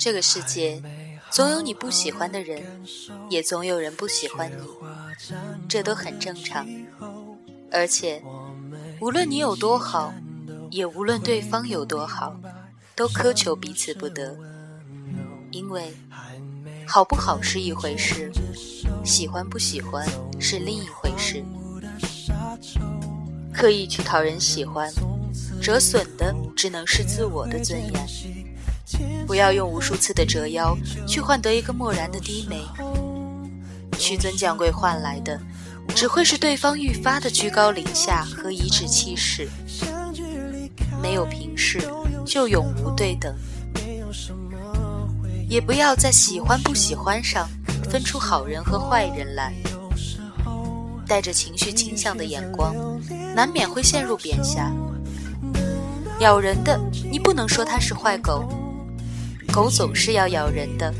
这个世界，总有你不喜欢的人，也总有人不喜欢你，这都很正常。而且，无论你有多好，也无论对方有多好，都苛求彼此不得。因为，好不好是一回事，喜欢不喜欢是另一回事。刻意去讨人喜欢，折损的只能是自我的尊严。不要用无数次的折腰去换得一个漠然的低眉，屈尊降贵换来的只会是对方愈发的居高临下和颐指气使。没有平视，就永无对等。也不要在喜欢不喜欢上分出好人和坏人来。带着情绪倾向的眼光，难免会陷入贬狭。咬人的，你不能说它是坏狗。狗总是要咬人的，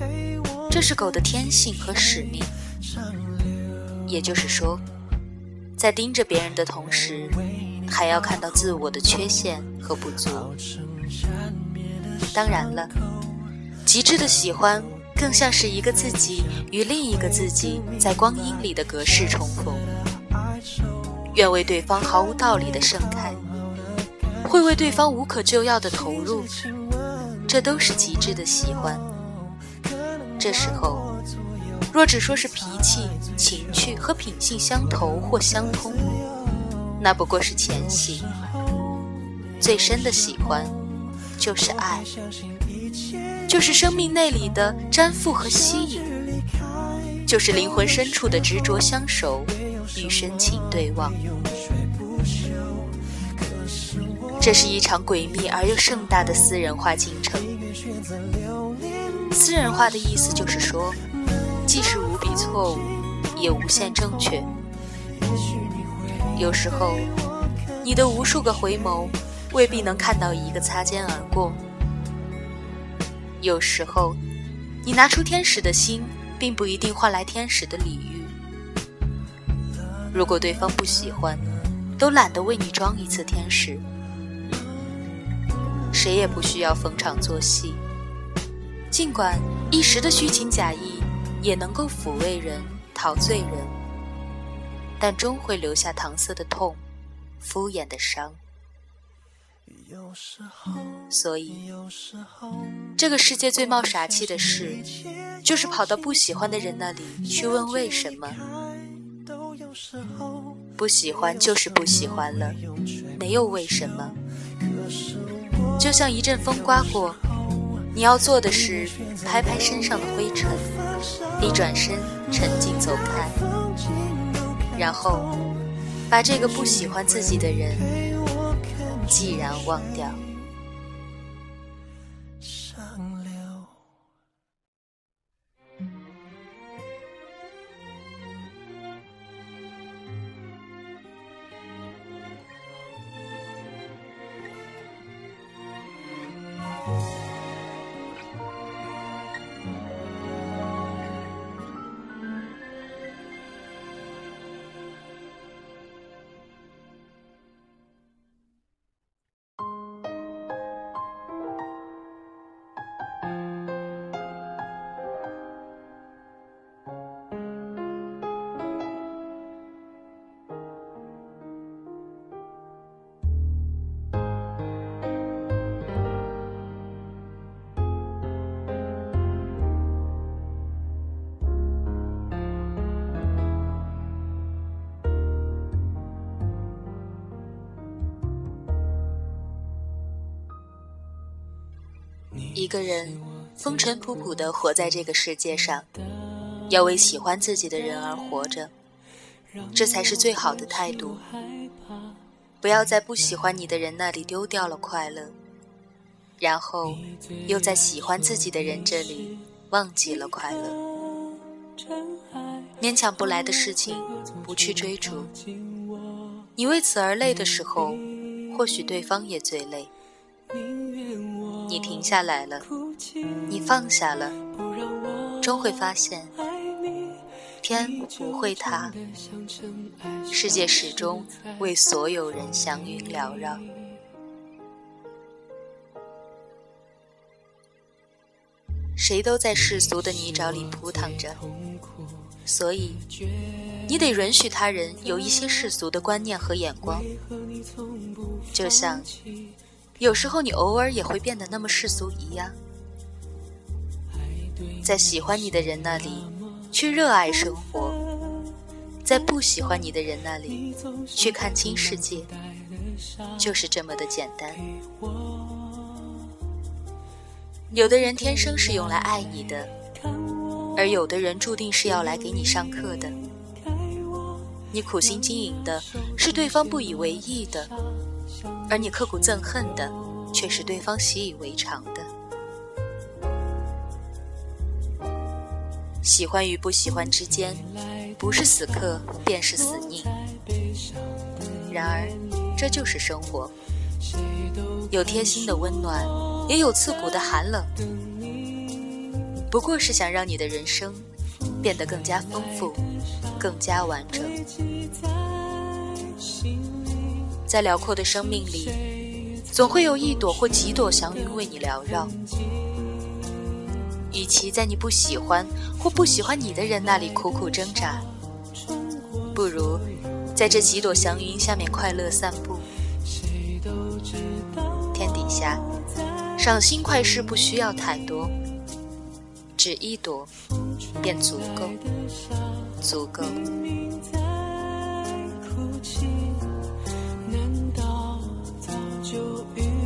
这是狗的天性和使命。也就是说，在盯着别人的同时，还要看到自我的缺陷和不足。当然了，极致的喜欢更像是一个自己与另一个自己在光阴里的隔世重逢，愿为对方毫无道理的盛开，会为对方无可救药的投入。这都是极致的喜欢。这时候，若只说是脾气、情趣和品性相投或相通，那不过是前戏。最深的喜欢，就是爱，就是生命内里的粘附和吸引，就是灵魂深处的执着相守与深情对望。这是一场诡秘而又盛大的私人化进程。私人化的意思就是说，既是无比错误，也无限正确。有时候，你的无数个回眸，未必能看到一个擦肩而过；有时候，你拿出天使的心，并不一定换来天使的礼遇。如果对方不喜欢，都懒得为你装一次天使。谁也不需要逢场作戏，尽管一时的虚情假意也能够抚慰人、陶醉人，但终会留下搪塞的痛、敷衍的伤。所以，这个世界最冒傻气的事，就是跑到不喜欢的人那里去问为什么。不喜欢就是不喜欢了，没有为什么。就像一阵风刮过，你要做的是拍拍身上的灰尘，一转身沉静走开，然后把这个不喜欢自己的人既然忘掉。一个人风尘仆仆地活在这个世界上，要为喜欢自己的人而活着，这才是最好的态度。不要在不喜欢你的人那里丢掉了快乐，然后又在喜欢自己的人这里忘记了快乐。勉强不来的事情，不去追逐。你为此而累的时候，或许对方也最累。你停下来了，你放下了，终会发现，天不会塌，世界始终为所有人祥云缭绕。谁都在世俗的泥沼里扑腾着，所以你得允许他人有一些世俗的观念和眼光。就像有时候你偶尔也会变得那么世俗一样，在喜欢你的人那里去热爱生活，在不喜欢你的人那里去看清世界，就是这么的简单。有的人天生是用来爱你的，而有的人注定是要来给你上课的。你苦心经营的是对方不以为意的，而你刻苦憎恨的却是对方习以为常的。喜欢与不喜欢之间，不是死磕便是死拧。然而，这就是生活，有贴心的温暖。也有刺骨的寒冷，不过是想让你的人生变得更加丰富、更加完整。在辽阔的生命里，总会有一朵或几朵祥云为你缭绕。与其在你不喜欢或不喜欢你的人那里苦苦挣扎，不如在这几朵祥云下面快乐散步。天底下。赏心快事不需要太多，只一朵便足够，足够。就一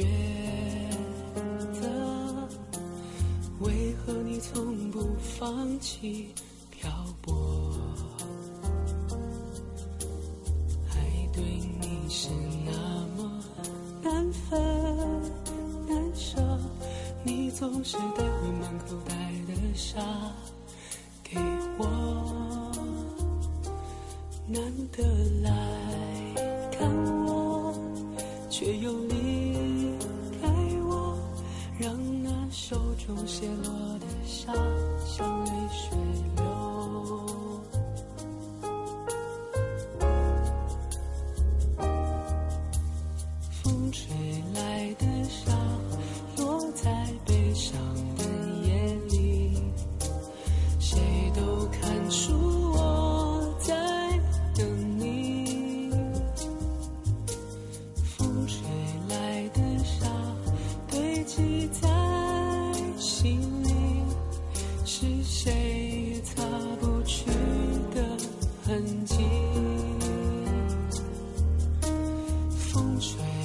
觉得，为何你从不放弃漂泊？爱对你是那么难分难舍，你总是带回满口袋的沙给我，难得来看我，却又 cielo. 风吹。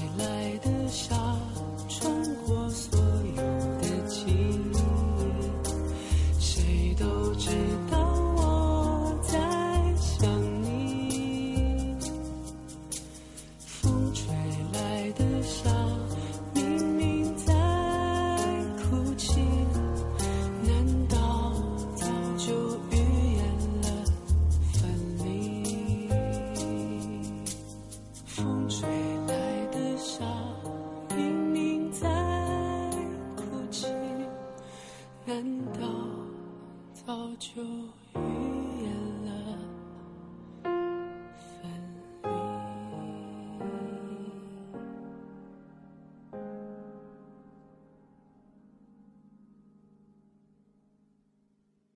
难道早就已？